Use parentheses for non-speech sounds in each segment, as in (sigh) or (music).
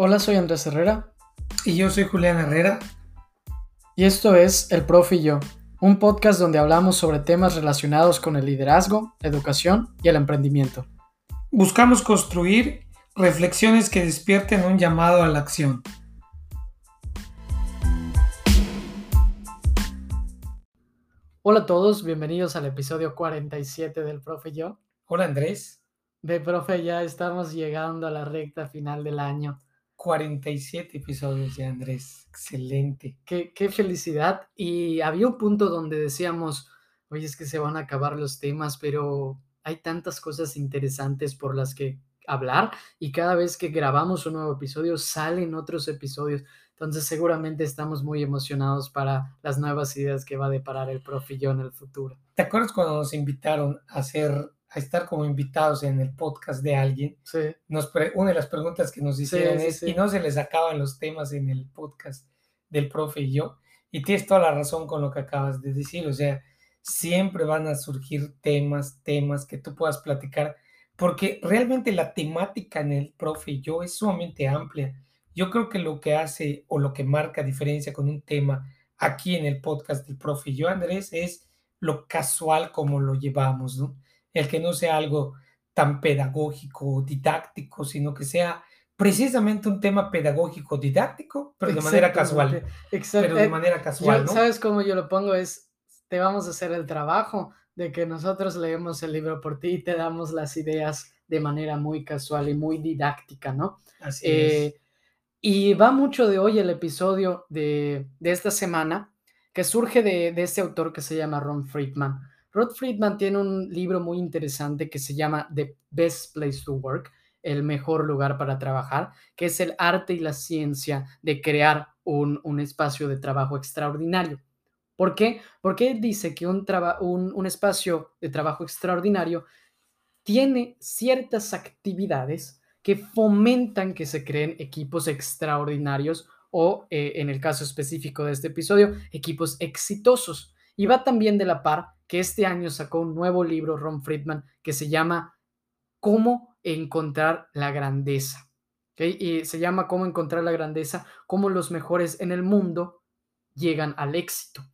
Hola, soy Andrés Herrera. Y yo soy Julián Herrera. Y esto es El Profe y yo, un podcast donde hablamos sobre temas relacionados con el liderazgo, educación y el emprendimiento. Buscamos construir reflexiones que despierten un llamado a la acción. Hola a todos, bienvenidos al episodio 47 del Profe y yo. Hola Andrés. De Profe, ya estamos llegando a la recta final del año. 47 episodios de Andrés. Excelente. Qué, qué, felicidad. Y había un punto donde decíamos, oye, es que se van a acabar los temas, pero hay tantas cosas interesantes por las que hablar y cada vez que grabamos un nuevo episodio salen otros episodios. Entonces seguramente estamos muy emocionados para las nuevas ideas que va a deparar el profe yo en el futuro. ¿Te acuerdas cuando nos invitaron a hacer a estar como invitados en el podcast de alguien, sí. nos una de las preguntas que nos hicieron Sí, es, sí. ¿y no se les acaban los temas en el podcast del profe y yo? Y tienes toda la razón con lo que acabas de decir, o sea, siempre van a surgir temas, temas que tú puedas platicar, porque realmente la temática en el profe y yo es sumamente amplia. Yo creo que lo que hace o lo que marca diferencia con un tema aquí en el podcast del profe y yo, Andrés, es lo casual como lo llevamos, ¿no? El que no sea algo tan pedagógico, didáctico, sino que sea precisamente un tema pedagógico, didáctico, pero de manera casual. Exacto. Pero de manera casual, yo, ¿no? ¿Sabes cómo yo lo pongo? Es, te vamos a hacer el trabajo de que nosotros leemos el libro por ti y te damos las ideas de manera muy casual y muy didáctica, ¿no? Así Eh, es. y va mucho de hoy el episodio de, de esta semana que surge de, de este autor que se llama Ron Friedman. Rod Friedman tiene un libro muy interesante que se llama The Best Place to Work, el mejor lugar para trabajar, que es el arte y la ciencia de crear un, un espacio de trabajo extraordinario. ¿Por qué? Porque él dice que un, un, espacio de trabajo extraordinario tiene ciertas actividades que fomentan que se creen equipos extraordinarios o, eh, en el caso específico de este episodio, equipos exitosos. Y va también de la par que este año sacó un nuevo libro, Ron Friedman, que se llama Cómo encontrar la grandeza. ¿Okay? Y se llama Cómo encontrar la grandeza, cómo los mejores en el mundo llegan al éxito.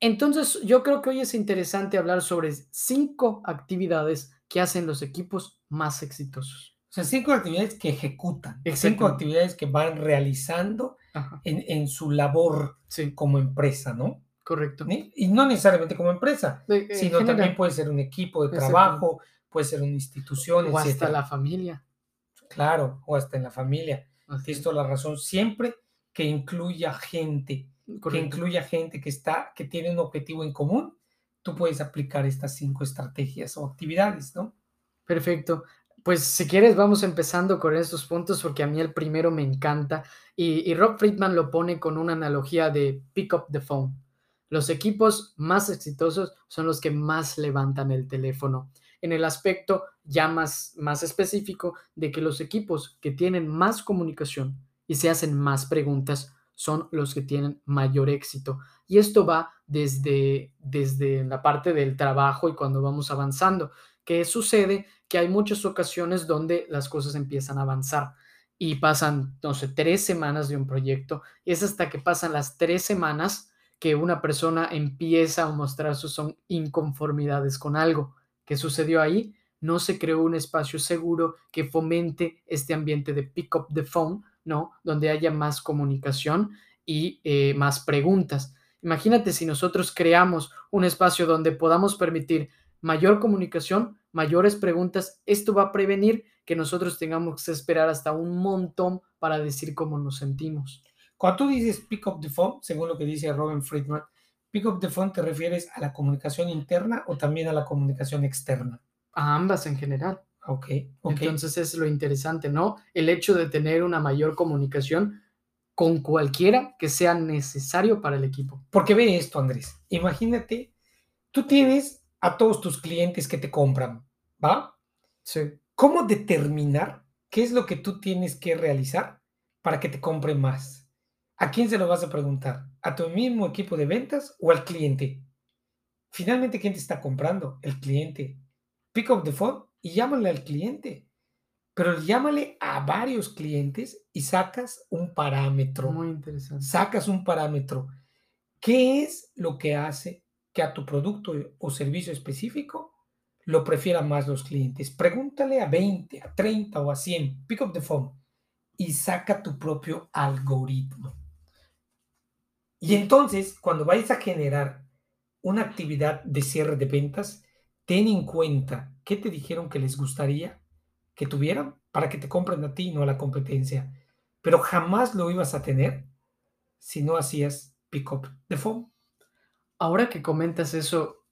Entonces, yo creo que hoy es interesante hablar sobre cinco actividades que hacen los equipos más exitosos. O sea, cinco actividades que ejecutan, cinco actividades que van realizando en, en, su labor sí. como empresa, ¿no? Correcto. Y no necesariamente como empresa, eh, sino general. también puede ser un equipo de trabajo, puede ser una institución, o etc. hasta la familia. Claro, o hasta en la familia. Tienes toda la razón. Siempre que incluya gente, Correcto. que incluya gente que está, que tiene un objetivo en común, tú puedes aplicar estas cinco estrategias o actividades, ¿no? Perfecto. Pues si quieres vamos empezando con estos puntos porque a mí el primero me encanta y, y Rob Friedman lo pone con una analogía de pick up the phone. Los equipos más exitosos son los que más levantan el teléfono. En el aspecto ya más, más específico de que los equipos que tienen más comunicación y se hacen más preguntas son los que tienen mayor éxito. Y esto va desde, desde la parte del trabajo y cuando vamos avanzando. ¿Qué sucede? Que hay muchas ocasiones donde las cosas empiezan a avanzar y pasan, no sé, tres semanas de un proyecto. Es hasta que pasan las tres semanas que una persona empieza a mostrar sus inconformidades con algo. ¿Qué sucedió ahí? No se creó un espacio seguro que fomente este ambiente de pick up the phone, ¿no? Donde haya más comunicación y eh, más preguntas. Imagínate si nosotros creamos un espacio donde podamos permitir mayor comunicación, mayores preguntas, esto va a prevenir que nosotros tengamos que esperar hasta un montón para decir cómo nos sentimos. Cuando tú dices pick up the phone, según lo que dice Robin Friedman, pick up the phone te refieres a la comunicación interna o también a la comunicación externa. A ambas en general. Ok, ok. Entonces es lo interesante, ¿no? El hecho de tener una mayor comunicación con cualquiera que sea necesario para el equipo. Porque ve esto, Andrés. Imagínate, tú tienes a todos tus clientes que te compran, ¿va? Sí. ¿Cómo determinar qué es lo que tú tienes que realizar para que te compre más? ¿A quién se lo vas a preguntar? ¿A tu mismo equipo de ventas o al cliente? Finalmente, ¿quién te está comprando? El cliente. Pick up the phone y llámale al cliente. pero llámale a varios clientes y sacas un parámetro. Muy interesante. Sacas un parámetro. ¿Qué es lo que hace que a tu producto o servicio específico lo prefieran más los clientes? Pregúntale a 20, a 30 o a 100. Pick up the phone y saca tu propio algoritmo. Y entonces, cuando vayas a generar una actividad de cierre de ventas, ten en cuenta qué te dijeron que les gustaría que tuvieran para que te compren a ti, no a la competencia. Pero jamás lo ibas a tener si no hacías pick up the phone. Ahora que comentas eso,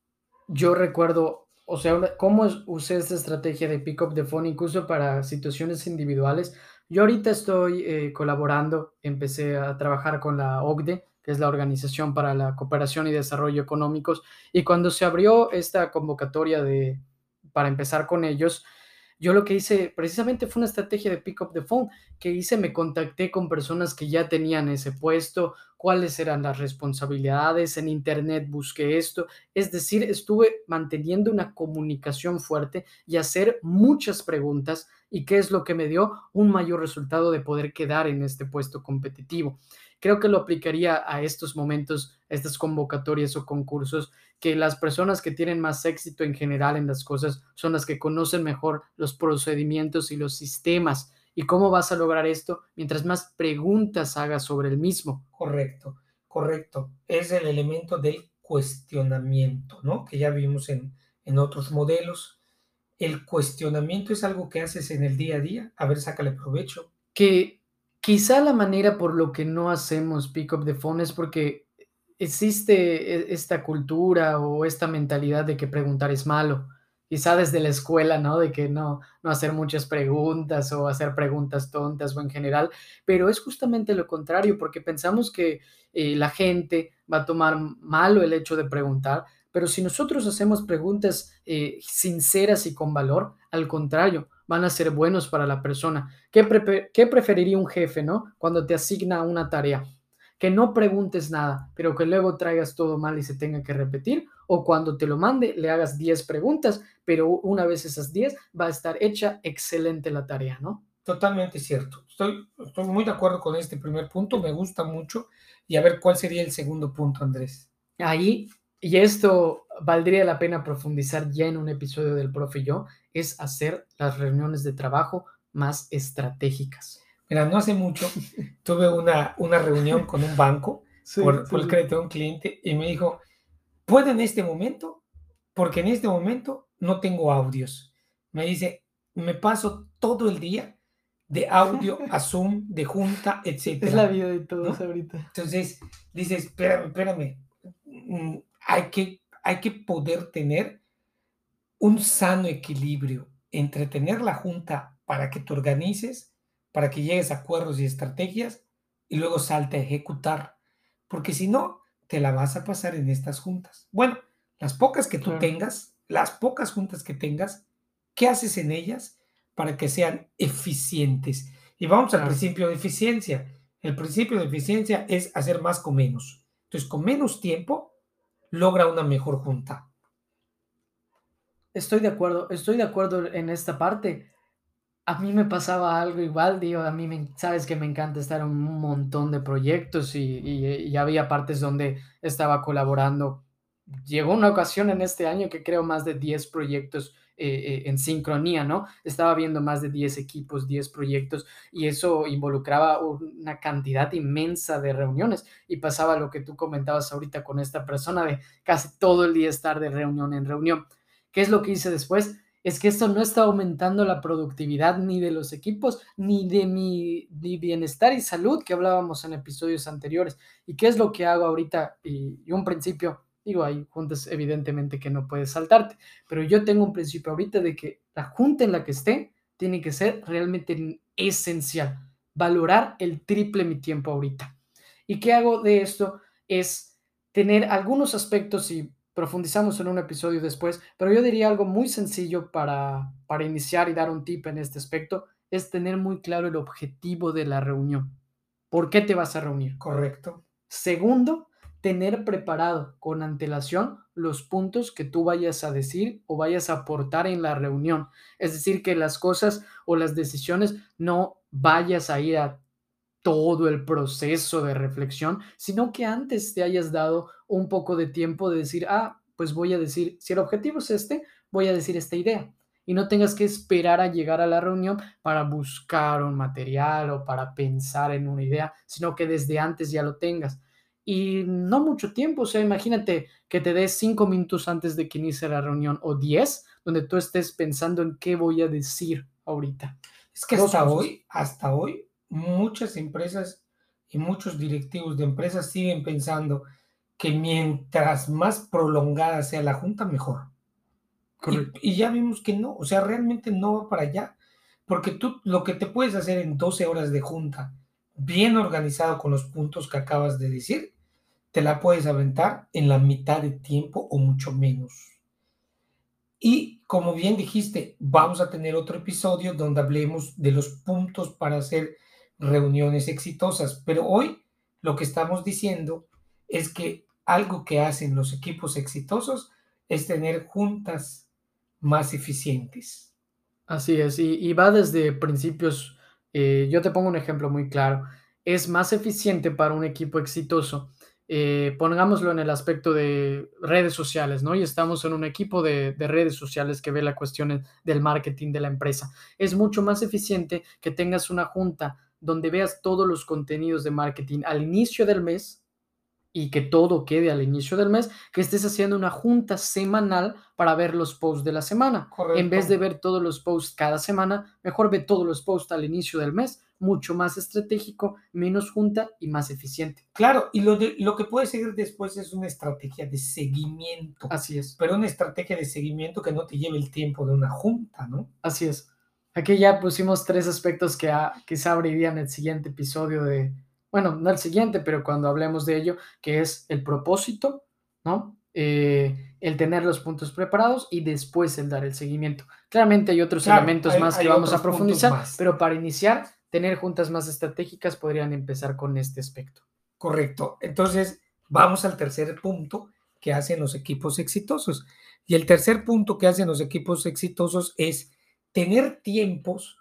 yo recuerdo, o sea, cómo usé esta estrategia de pick up the phone incluso para situaciones individuales. Yo ahorita estoy eh, colaborando, empecé a trabajar con la OCDE, que es la Organización para la Cooperación y Desarrollo Económicos, y cuando se abrió esta convocatoria de, para empezar con ellos, yo lo que hice precisamente fue una estrategia de pick up the phone que hice, me contacté con personas que ya tenían ese puesto, cuáles eran las responsabilidades, en internet busqué esto, es decir, estuve manteniendo una comunicación fuerte y hacer muchas preguntas y qué es lo que me dio un mayor resultado de poder quedar en este puesto competitivo creo que lo aplicaría a estos momentos, a estas convocatorias o concursos, que las personas que tienen más éxito en general en las cosas son las que conocen mejor los procedimientos y los sistemas. ¿Y cómo vas a lograr esto? Mientras más preguntas hagas sobre el mismo. Correcto, correcto. Es el elemento del cuestionamiento, ¿no? Que ya vimos en, en otros modelos. El cuestionamiento es algo que haces en el día a día. A ver, sácale provecho. Que Quizá la manera por lo que no hacemos pick up the phone es porque existe e, esta cultura o esta mentalidad de que preguntar es malo. Quizá desde la escuela, ¿no? De que no, no hacer muchas preguntas o hacer preguntas tontas o en general, pero es justamente lo contrario, porque pensamos que eh, la gente va a tomar malo el hecho de preguntar, pero si nosotros hacemos preguntas eh, sinceras y con valor, al contrario, van a ser buenos para la persona. ¿Qué, preferiría un jefe, no? Cuando te asigna una tarea. Que no preguntes nada, pero que luego traigas todo mal y se tenga que repetir. O cuando te lo mande, le hagas 10 preguntas, pero una vez esas 10 va a estar hecha excelente la tarea, ¿no? Totalmente cierto. Estoy, estoy muy de acuerdo con este primer punto, me gusta mucho. Y a ver cuál sería el segundo punto, Andrés. Ahí y esto valdría la pena profundizar ya en un episodio del profe y yo, es hacer las reuniones de trabajo más estratégicas. Mira, no hace mucho (laughs) tuve una, una reunión con un banco (laughs) por, el crédito de un cliente y me dijo, ¿puedo en este momento? Porque en este momento no tengo audios. Me dice, me paso todo el día de audio (laughs) a Zoom, de junta, etc. Es la vida de todos ahorita. Entonces, dices, espérame, espérame, mm, hay que, hay que poder tener un sano equilibrio entre tener la junta para que te organices, para que llegues a acuerdos y estrategias y luego salte a ejecutar, porque si no, te la vas a pasar en estas juntas. Bueno, las pocas que tú tengas, las pocas juntas que tengas, ¿qué haces en ellas para que sean eficientes? Y vamos al principio de eficiencia. El principio de eficiencia es hacer más con menos. Entonces, con menos tiempo, logra una mejor junta. Estoy de acuerdo, estoy de acuerdo en esta parte. A mí me pasaba algo igual, digo, a mí me, sabes que me encanta estar en un montón de proyectos y, y, había partes donde estaba colaborando. Llegó una ocasión en este año que creo más de 10 proyectos eh, eh, en sincronía, ¿no? Estaba viendo más de 10 equipos, 10 proyectos y eso involucraba una cantidad inmensa de reuniones y pasaba lo que tú comentabas ahorita con esta persona de casi todo el día estar de reunión en reunión. ¿Qué es lo que hice después? Es que esto no está aumentando la productividad ni de los equipos, ni de mi, bienestar y salud que hablábamos en episodios anteriores. ¿Y qué es lo que hago ahorita? y un principio, Digo, hay juntas evidentemente que no puedes saltarte, pero yo tengo un principio ahorita de que la junta en la que esté tiene que ser realmente esencial, valorar el triple mi tiempo ahorita. ¿Y qué hago de esto? Es tener algunos aspectos y profundizamos en un episodio después, pero yo diría algo muy sencillo para, para iniciar y dar un tip en este aspecto, es tener muy claro el objetivo de la reunión. ¿Por qué te vas a reunir? Correcto. Segundo, tener preparado con antelación los puntos que tú vayas a decir o vayas a aportar en la reunión. Es decir, que las cosas o las decisiones no vayas a ir a todo el proceso de reflexión, sino que antes te hayas dado un poco de tiempo de decir, ah, pues voy a decir, si el objetivo es este, voy a decir esta idea. Y no tengas que esperar a llegar a la reunión para buscar un material o para pensar en una idea, sino que desde antes ya lo tengas. Y no mucho tiempo, o sea, imagínate que te des cinco minutos antes de que inicie la reunión o diez, donde tú estés pensando en qué voy a decir ahorita. Es que hasta hoy, hasta hoy, muchas empresas y muchos directivos de empresas siguen pensando que mientras más prolongada sea la junta, mejor. Y, ya vimos que no, o sea, realmente no va para allá, porque tú lo que te puedes hacer en 12 horas de junta, bien organizado con los puntos que acabas de decir, te la puedes aventar en la mitad de tiempo o mucho menos. Y como bien dijiste, vamos a tener otro episodio donde hablemos de los puntos para hacer reuniones exitosas. Pero hoy lo que estamos diciendo es que algo que hacen los equipos exitosos es tener juntas más eficientes. Así es, y, va desde principios, eh, yo te pongo un ejemplo muy claro, es más eficiente para un equipo exitoso, eh, pongámoslo en el aspecto de redes sociales, ¿no? Y estamos en un equipo de, de redes sociales que ve la cuestión del marketing de la empresa. Es mucho más eficiente que tengas una junta donde veas todos los contenidos de marketing al inicio del mes y que todo quede al inicio del mes, que estés haciendo una junta semanal para ver los posts de la semana. En vez de ver todos los posts cada semana, mejor ve todos los posts al inicio del mes, mucho más estratégico, menos junta y más eficiente. Claro, y lo, de, lo que puede seguir después es una estrategia de seguimiento. Así es. Pero una estrategia de seguimiento que no te lleve el tiempo de una junta, ¿no? Así es. Aquí ya pusimos tres aspectos que quizá abrirían el siguiente episodio de, bueno, no el siguiente, pero cuando hablemos de ello, que es el propósito, ¿no? Eh, el tener los puntos preparados y después el dar el seguimiento. Claramente hay otros elementos más que vamos a profundizar, pero para iniciar, tener juntas más estratégicas podrían empezar con este aspecto. Correcto. Entonces, vamos al tercer punto que hacen los equipos exitosos. Y el tercer punto que hacen los equipos exitosos es tener tiempos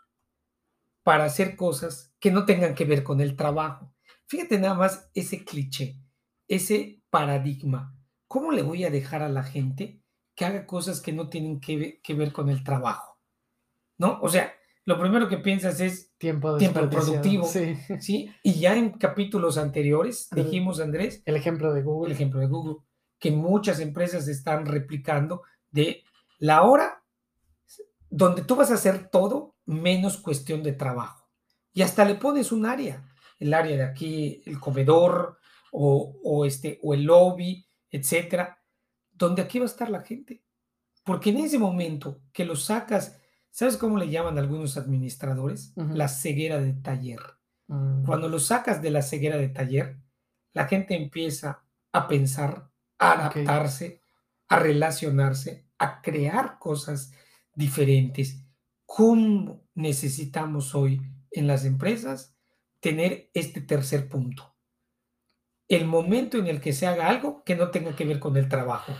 para hacer cosas que no tengan que ver con el trabajo. Fíjate nada más ese cliché, ese paradigma. ¿Cómo le voy a dejar a la gente que haga cosas que no tienen que, ver con el trabajo? ¿No? O sea, lo primero que piensas es tiempo, tiempo productivo. Sí. sí. Y ya en capítulos anteriores dijimos, Andrés. El ejemplo de Google. El ejemplo de Google, que muchas empresas están replicando de la hora donde tú vas a hacer todo menos cuestión de trabajo. Y hasta le pones un área, el área de aquí, el comedor o, este, o el lobby, etcétera, donde aquí va a estar la gente. Porque en ese momento que lo sacas, ¿sabes cómo le llaman algunos administradores? La ceguera de taller. Mm. Cuando lo sacas de la ceguera de taller, la gente empieza a pensar, a adaptarse, a relacionarse, a crear cosas diferentes. ¿Cómo necesitamos hoy en las empresas tener este tercer punto? El momento en el que se haga algo que no tenga que ver con el trabajo.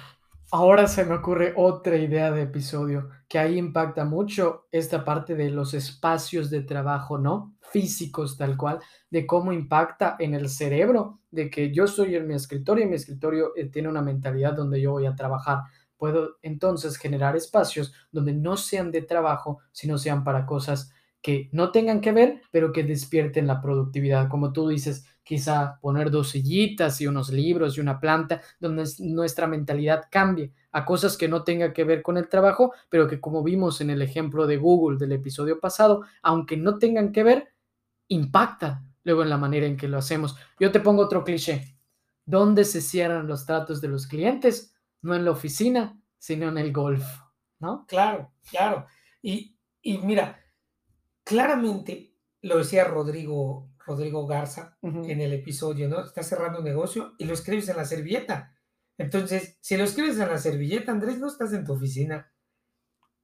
Ahora se me ocurre otra idea de episodio que ahí impacta mucho esta parte de los espacios de trabajo, ¿no? Físicos tal cual, de cómo impacta en el cerebro, de que yo estoy en mi escritorio y mi escritorio eh, tiene una mentalidad donde yo voy a trabajar Puedo entonces generar espacios donde no sean de trabajo, sino sean para cosas que no tengan que ver, pero que despierten la productividad. Como tú dices, quizá poner dos sillitas y unos libros y una planta, donde nuestra mentalidad cambie a cosas que no tengan que ver con el trabajo, pero que como vimos en el ejemplo de Google del episodio pasado, aunque no tengan que ver, impactan luego en la manera en que lo hacemos. Yo te pongo otro cliché. ¿Dónde se cierran los tratos de los clientes? no en la oficina, sino en el golf, ¿no? Claro, claro. Y, mira, claramente lo decía Rodrigo, Rodrigo Garza en el episodio, ¿no? Está cerrando un negocio y lo escribes en la servilleta. Entonces, si lo escribes en la servilleta, Andrés, no estás en tu oficina.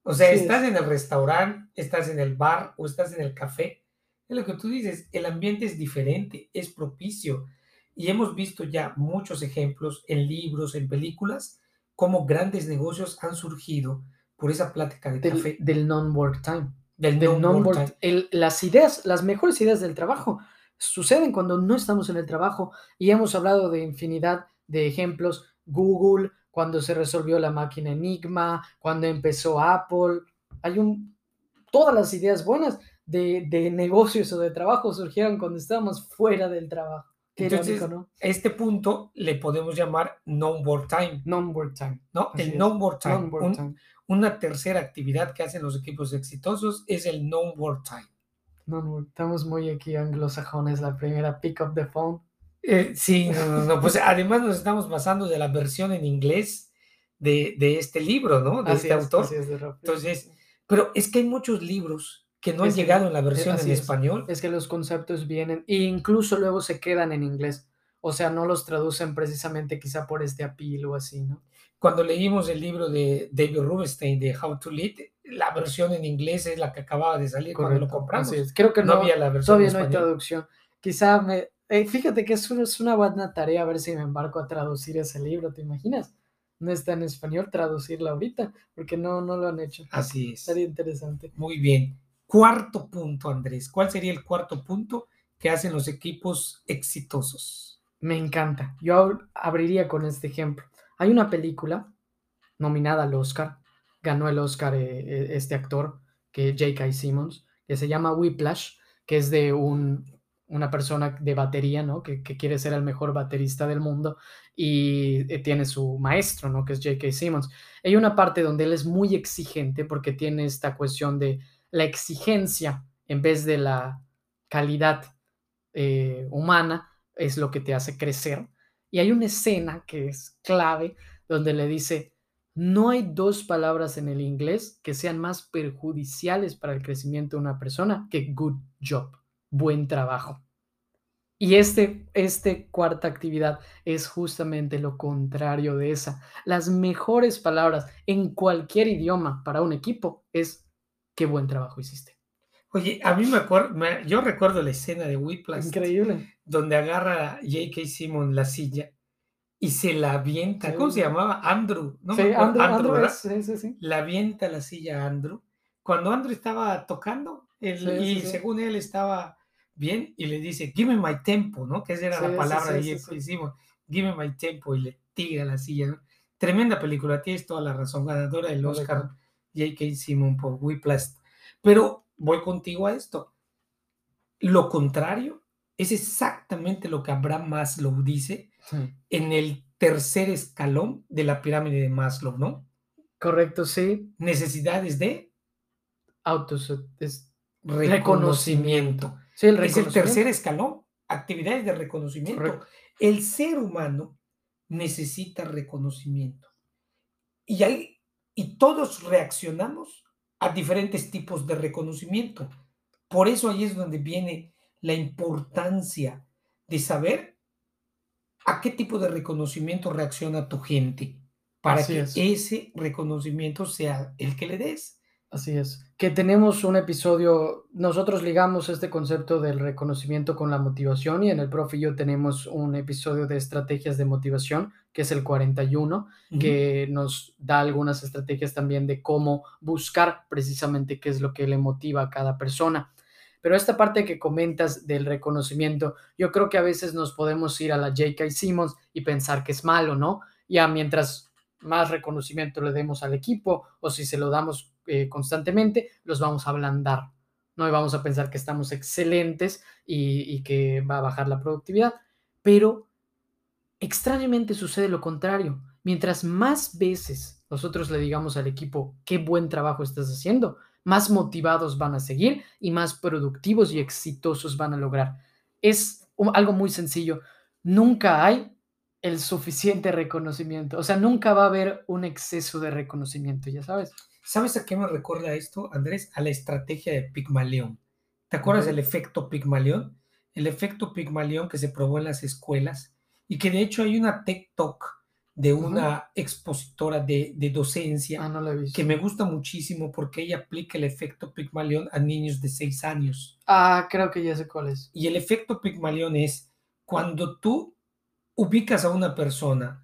O sea, estás en el restaurante, estás en el bar o estás en el café. Es lo que tú dices, el ambiente es diferente, es propicio. Y hemos visto ya muchos ejemplos en libros, en películas, cómo grandes negocios han surgido por esa plática de del, café. del non-work time. Del Del non-work las ideas, las mejores ideas del trabajo suceden cuando no estamos en el trabajo y hemos hablado de infinidad de ejemplos. Google, cuando se resolvió la máquina Enigma, cuando empezó Apple, hay un, todas las ideas buenas de, de negocios o de trabajo surgieron cuando estábamos fuera del trabajo. Qué Entonces, irónico, ¿no? Este punto le podemos llamar non-work time, Non-work time. ¿no? Así el non-work time. Non-work Un- time. Una tercera actividad que hacen los equipos exitosos es el non-work time. Non-work. Estamos muy aquí anglosajones. La primera, pick up the phone. Eh, sí, no, no, no, Pues además nos estamos basando de la versión en inglés de, de este libro, ¿no? De Así este es, autor. así es de Entonces. Pero es que hay muchos libros que no han Es que- llegado en la versión en es. español. es que los conceptos vienen e incluso luego se quedan en inglés. O sea, no los traducen precisamente quizá por este apil o así, ¿no? Cuando leímos el libro de David Rubenstein de How to Lead, la versión en inglés es la que acababa de salir cuando lo Correcto, compramos. es. Creo que no, no, había la versión todavía no hay traducción. Quizá me... eh, fíjate que es una, es una buena tarea a ver si me embarco a traducir ese libro, ¿te imaginas? No está en español traducirlo ahorita, porque no, no lo han hecho. Así es. Sería interesante. Muy bien. Cuarto punto, Andrés. ¿Cuál sería el cuarto punto que hacen los equipos exitosos? Me encanta. Yo ab- abriría con este ejemplo. Hay una película nominada al Oscar, ganó el Oscar eh, eh, este actor, que J.K. Simmons, que se llama Whiplash, que es de un, una persona de batería, ¿no? Que, quiere ser el mejor baterista del mundo y eh, tiene su maestro, ¿no? Que es J.K. Simmons. Hay una parte donde él es muy exigente porque tiene esta cuestión de la exigencia en vez de la calidad humana es lo que te hace crecer. Y hay una escena que es clave donde le dice, no hay dos palabras en el inglés que sean más perjudiciales para el crecimiento de una persona que good job, buen trabajo. Y este, este cuarta actividad es justamente lo contrario de esa. Las mejores palabras en cualquier idioma para un equipo es qué buen trabajo hiciste. Oye, a mí me acuerdo, yo recuerdo la escena de Whiplash Increíble. donde agarra a J.K. Simmons la silla y se la avienta. Sí. ¿Cómo se llamaba? Andrew. No Sí. Andrew, Andrew ¿verdad? es- sí, sí, sí. La avienta la silla a Andrew. Cuando Andrew estaba tocando Sí, y según él estaba bien y le dice, give me my tempo, ¿no? Que esa era la palabra de J.K. sí. Simmons. Give me my tempo y le tira la silla. ¿no? Tremenda película, tienes toda la razón, ganadora del Oscar. J.K. Simmons por Whiplash. Pero voy contigo a esto. Lo contrario es exactamente lo que Abraham Maslow dice Sí. en el tercer escalón de la pirámide de Maslow, ¿no? Correcto, sí. Necesidades de Autos es reconocimiento. sí, el Es el reconocimiento. tercer escalón, actividades de reconocimiento. Correcto. El ser humano necesita reconocimiento. Y, hay, y todos reaccionamos a diferentes tipos de reconocimiento. Por eso ahí es donde viene la importancia de saber a qué tipo de reconocimiento reacciona tu gente para Así que es. ese reconocimiento sea el que le des. Así es. Que tenemos un episodio, nosotros ligamos este concepto del reconocimiento con la motivación y en el profe y yo tenemos un episodio de estrategias de motivación, que es el 41, que nos da algunas estrategias también de cómo buscar precisamente qué es lo que le motiva a cada persona. Pero esta parte que comentas del reconocimiento, yo creo que a veces nos podemos ir a la J.K. Simmons y pensar que es malo, ¿no? Ya mientras más reconocimiento le demos al equipo o si se lo damos eh, constantemente, los vamos a ablandar, ¿no? Vamos a pensar que estamos excelentes y, y que va a bajar la productividad. Pero extrañamente sucede lo contrario. Mientras más veces nosotros le digamos al equipo qué buen trabajo estás haciendo, más motivados van a seguir y más productivos y exitosos van a lograr. Es algo muy sencillo. Nunca hay el suficiente reconocimiento. O sea, nunca va a haber un exceso de reconocimiento, ya sabes. ¿Sabes a qué me recuerda esto, Andrés? A la estrategia de Pigmalión. ¿Te acuerdas Ujú. del efecto Pigmalión? El efecto Pigmalión que se probó en las escuelas y que de hecho hay una TikTok de Ujú. una expositora de, de docencia Ah, no que me gusta muchísimo porque ella aplica el efecto Pigmalión a niños de 6 años. Ah, creo que ya sé cuál es. Y el efecto Pigmalión es cuando tú ubicas a una persona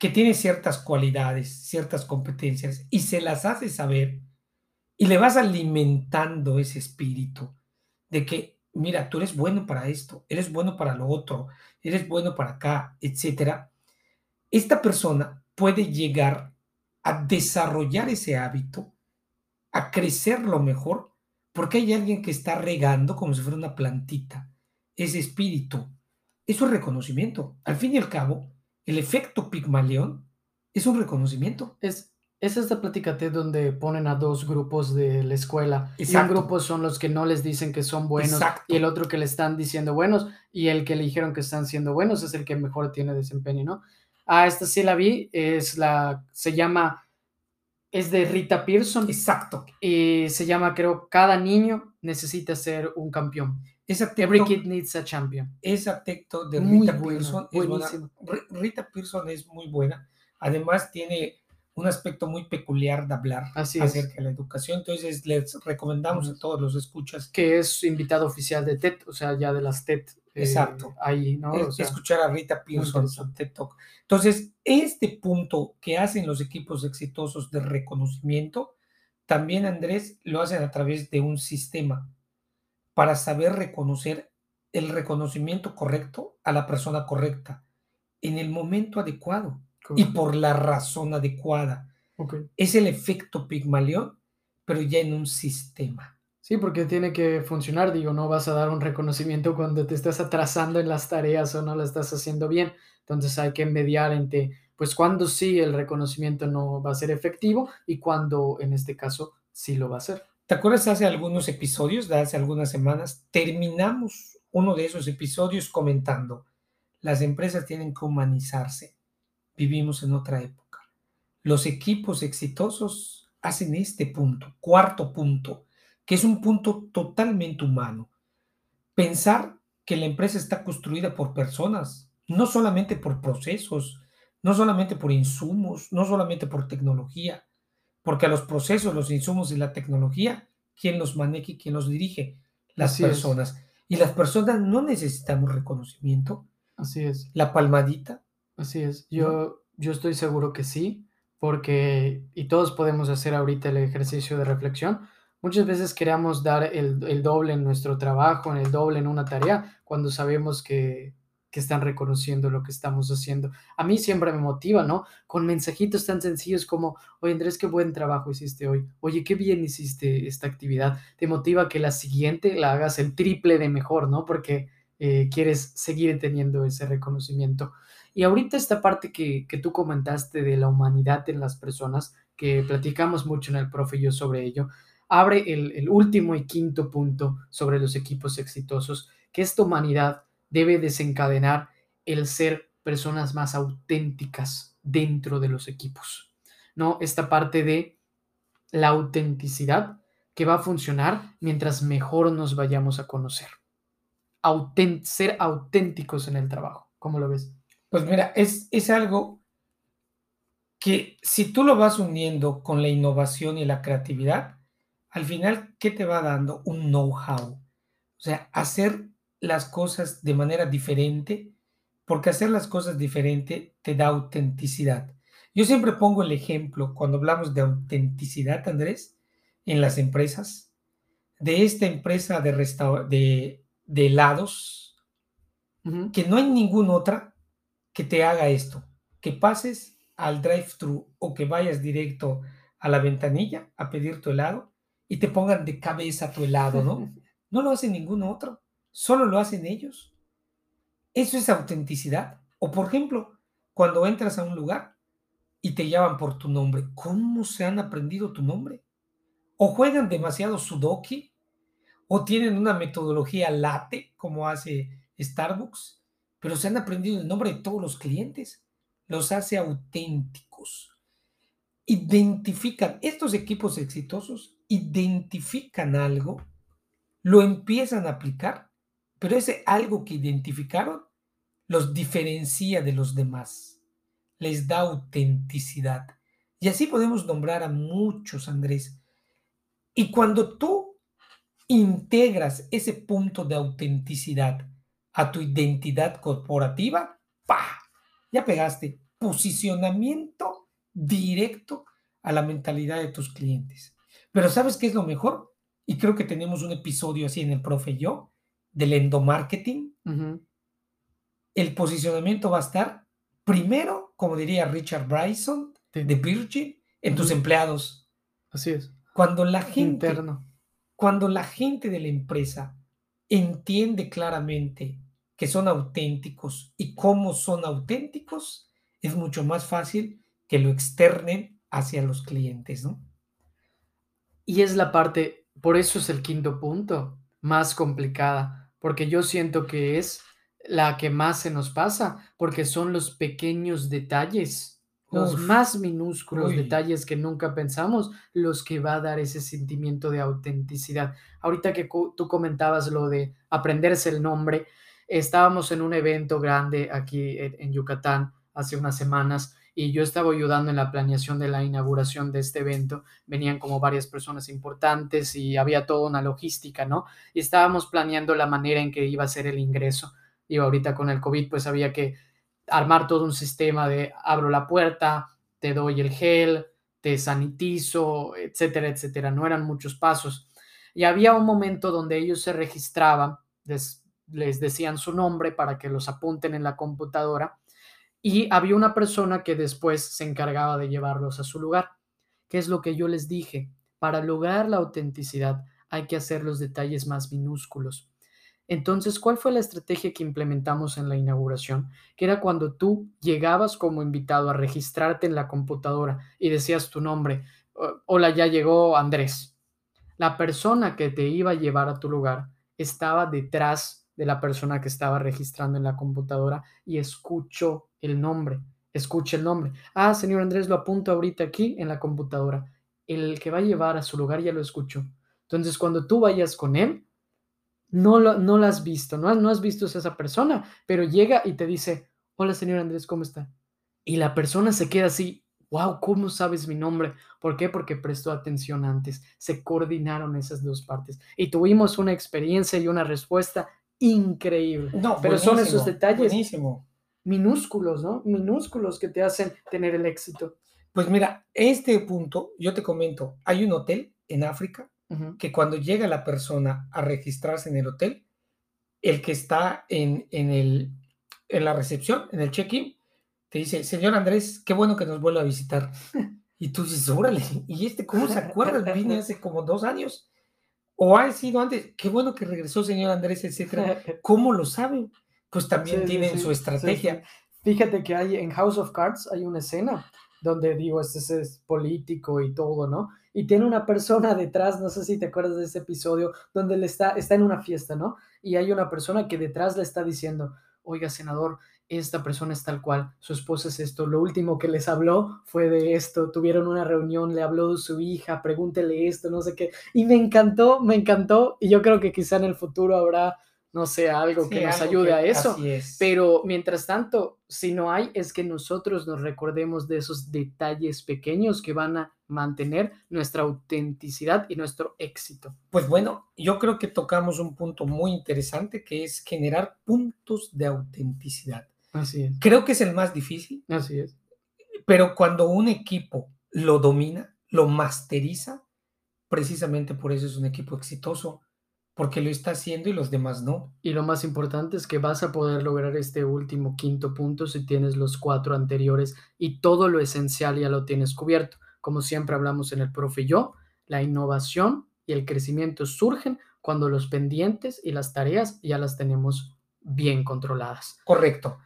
que tiene ciertas cualidades, ciertas competencias y se las haces saber y le vas alimentando ese espíritu de que, mira, tú eres bueno para esto, eres bueno para lo otro, eres bueno para acá, etcétera. Esta persona puede llegar a desarrollar ese hábito, a crecerlo mejor, porque hay alguien que está regando como si fuera una plantita, ese espíritu. Eso es reconocimiento. Al fin y al cabo, el efecto Pigmalión es un reconocimiento. Es, es esta plática donde ponen a dos grupos de la escuela. Y un grupo son los que no les dicen que son buenos y el otro que le están diciendo buenos y el que le dijeron que están siendo buenos es el que mejor tiene desempeño, ¿no? Ah, esta sí la vi, es la, se llama, es de Rita Pearson. Exacto. Y se llama, creo, Cada niño necesita ser un campeón. Esa Every kid needs a champion. Esa texto de Rita Pearson es buena. Rita Pearson es muy buena. Además tiene un aspecto muy peculiar de hablar acerca de la educación. Entonces les recomendamos a todos los escuchas. Que es invitado oficial de TED, o sea, ya de las TED. Eh, Exacto. ahí, ¿no? escuchar a Rita Pearson en TED Talk. Entonces, este punto que hacen los equipos exitosos de reconocimiento, también Andrés lo hacen a través de un sistema para saber reconocer el reconocimiento correcto a la persona correcta en el momento adecuado y por la razón adecuada. Es el efecto Pigmalión, pero ya en un sistema. Sí, porque tiene que funcionar, digo, no vas a dar un reconocimiento cuando te estás atrasando en las tareas o no lo estás haciendo bien. Entonces hay que mediar entre, pues, cuando sí el reconocimiento no va a ser efectivo y cuando, en este caso, sí lo va a ser. ¿Te acuerdas hace algunos episodios, de hace algunas semanas, terminamos uno de esos episodios comentando, las empresas tienen que humanizarse, vivimos en otra época. Los equipos exitosos hacen este punto, cuarto punto, que es un punto totalmente humano. Pensar que la empresa está construida por personas, no solamente por procesos, no solamente por insumos, no solamente por tecnología, porque a los procesos, los insumos y la tecnología, ¿quién los maneja y quién los dirige? Las personas. Y las personas no necesitamos reconocimiento. Así es. La palmadita. Así es. Yo, yo estoy seguro que sí, porque, y todos podemos hacer ahorita el ejercicio de reflexión. Muchas veces queremos dar el, el doble en nuestro trabajo, en el doble en una tarea, cuando sabemos que, que están reconociendo lo que estamos haciendo. A mí siempre me motiva, ¿no? Con mensajitos tan sencillos como, oye Andrés, qué buen trabajo hiciste hoy. Oye, qué bien hiciste esta actividad. Te motiva que la siguiente la hagas el triple de mejor, ¿no? Porque eh, quieres seguir teniendo ese reconocimiento. Y ahorita esta parte que, que tú comentaste de la humanidad en las personas, que platicamos mucho en el profe y yo sobre ello, abre el, el último y quinto punto sobre los equipos exitosos, que esta humanidad debe desencadenar el ser personas más auténticas dentro de los equipos. ¿No? Esta parte de la autenticidad que va a funcionar mientras mejor nos vayamos a conocer. ser auténticos en el trabajo. ¿Cómo lo ves? Pues mira, es, es algo que si tú lo vas uniendo con la innovación y la creatividad, al final, ¿qué te va dando? Un know-how. O sea, hacer las cosas de manera diferente, porque hacer las cosas diferente te da autenticidad. Yo siempre pongo el ejemplo cuando hablamos de autenticidad, Andrés, en las empresas, de esta empresa de, de, de helados, que no hay ninguna otra que te haga esto, que pases al drive-thru o que vayas directo a la ventanilla a pedir tu helado y te pongan de cabeza tu helado, ¿no? (laughs) No lo hace ningún otro. Solo lo hacen ellos. Eso es autenticidad. O por ejemplo, cuando entras a un lugar y te llaman por tu nombre, ¿cómo se han aprendido tu nombre? O juegan demasiado sudoki, o tienen una metodología late, como hace Starbucks, pero se han aprendido el nombre de todos los clientes. Los hace auténticos. Identifican, estos equipos exitosos identifican algo, lo empiezan a aplicar pero ese algo que identificaron los diferencia de los demás, les da autenticidad. Y así podemos nombrar a muchos, Andrés. Y cuando tú integras ese punto de autenticidad a tu identidad corporativa, ¡pa! Ya pegaste. Posicionamiento directo a la mentalidad de tus clientes. Pero ¿sabes qué es lo mejor? Y creo que tenemos un episodio así en el profe y yo, del endomarketing. El posicionamiento va a estar primero, como diría Richard Bryson, de Virgin, en tus empleados. Así es. Cuando la gente, cuando la gente de la empresa entiende claramente que son auténticos y cómo son auténticos, es mucho más fácil que lo externen hacia los clientes, ¿no? Y es la parte, por eso es el quinto punto, más complicada, porque yo siento que es la que más se nos pasa, porque son los pequeños detalles, los más minúsculos detalles que nunca pensamos, los que va a dar ese sentimiento de autenticidad. Ahorita que tú comentabas lo de aprenderse el nombre, estábamos en un evento grande aquí en Yucatán hace unas semanas y yo estaba ayudando en la planeación de la inauguración de este evento. Venían como varias personas importantes y había toda una logística, ¿no? Y estábamos planeando la manera en que iba a ser el ingreso. Y ahorita con el COVID, pues había que armar todo un sistema de abro la puerta, te doy el gel, te sanitizo, etcétera, etcétera. No eran muchos pasos. Y había un momento donde ellos se registraban, les, les decían su nombre para que los apunten en la computadora y había una persona que después se encargaba de llevarlos a su lugar. ¿Qué es lo que yo les dije? Para lograr la autenticidad hay que hacer los detalles más minúsculos. Entonces, ¿cuál fue la estrategia que implementamos en la inauguración? Que era cuando tú llegabas como invitado a registrarte en la computadora y decías tu nombre, hola, ya llegó Andrés. La persona que te iba a llevar a tu lugar estaba detrás de la persona que estaba registrando en la computadora y escuchó el nombre. Escucha el nombre. Ah, señor Andrés, lo apunto ahorita aquí en la computadora. El que va a llevar a su lugar ya lo escucho. Entonces, cuando tú vayas con él, no lo, no has visto, no, no has visto a esa persona, pero llega y te dice, hola, señor Andrés, ¿cómo está? Y la persona se queda así, wow, ¿cómo sabes mi nombre? ¿Por qué? Porque prestó atención antes, se coordinaron esas dos partes y tuvimos una experiencia y una respuesta increíble. No, pero son esos detalles minúsculos, ¿no? Minúsculos que te hacen tener el éxito. Pues mira, este punto, yo te comento, hay un hotel en África que cuando llega la persona a registrarse en el hotel, el que está en, en, el, en la recepción, en el check-in, te dice, señor Andrés, qué bueno que nos vuelva a visitar. (laughs) Y tú dices, órale, ¿y este cómo se acuerda? Vine (laughs) hace como dos años o ha sido antes, qué bueno que regresó señor Andrés, etcétera. (laughs) ¿Cómo lo saben? Pues también tienen su estrategia. Fíjate que hay en House of Cards hay una escena donde digo, este es político y todo, ¿no? Y tiene una persona detrás, no sé si te acuerdas de ese episodio, donde le está, está en una fiesta, ¿no? Y hay una persona que detrás le está diciendo, oiga, senador, esta persona es tal cual, su esposa es esto, lo último que les habló fue de esto, tuvieron una reunión, le habló de su hija, pregúntele esto, no sé qué, y me encantó, me encantó, y yo creo que quizá en el futuro habrá, no sé, algo que nos ayude a eso, pero mientras tanto, si no hay, es que nosotros nos recordemos de esos detalles pequeños que van a mantener nuestra autenticidad y nuestro éxito. Pues bueno, yo creo que tocamos un punto muy interesante que es generar puntos de autenticidad. Así es. Creo que es el más difícil. Así es. Pero cuando un equipo lo domina, lo masteriza, precisamente por eso es un equipo exitoso, porque lo está haciendo y los demás no. Y lo más importante es que vas a poder lograr este último quinto punto si tienes los cuatro anteriores y todo lo esencial ya lo tienes cubierto. Como siempre hablamos en el profe y yo, la innovación y el crecimiento surgen cuando los pendientes y las tareas ya las tenemos bien controladas. Correcto.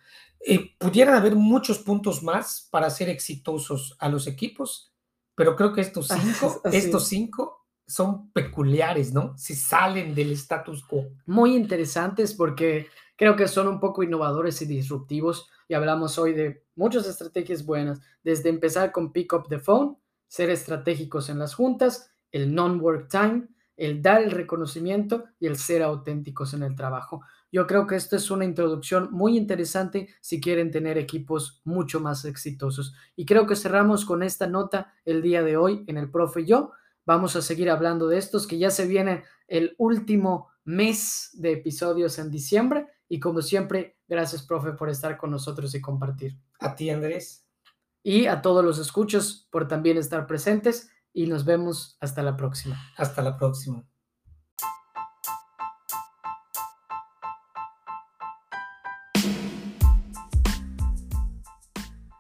Eh, pudieran haber muchos puntos más para ser exitosos a los equipos, pero creo que estos cinco, (laughs) estos cinco son peculiares, ¿no? Si salen del status quo. Muy interesantes porque creo que son un poco innovadores y disruptivos y hablamos hoy de muchas estrategias buenas, desde empezar con pick up the phone, ser estratégicos en las juntas, el non-work time, el dar el reconocimiento y el ser auténticos en el trabajo. Yo creo que esto es una introducción muy interesante si quieren tener equipos mucho más exitosos. Y creo que cerramos con esta nota el día de hoy en el profe y yo. Vamos a seguir hablando de estos que ya se viene el último mes de episodios en diciembre Y como siempre, gracias, profe, por estar con nosotros y compartir. A ti, Andrés. Y a todos los escuchos por también estar presentes y nos vemos hasta la próxima. Hasta la próxima.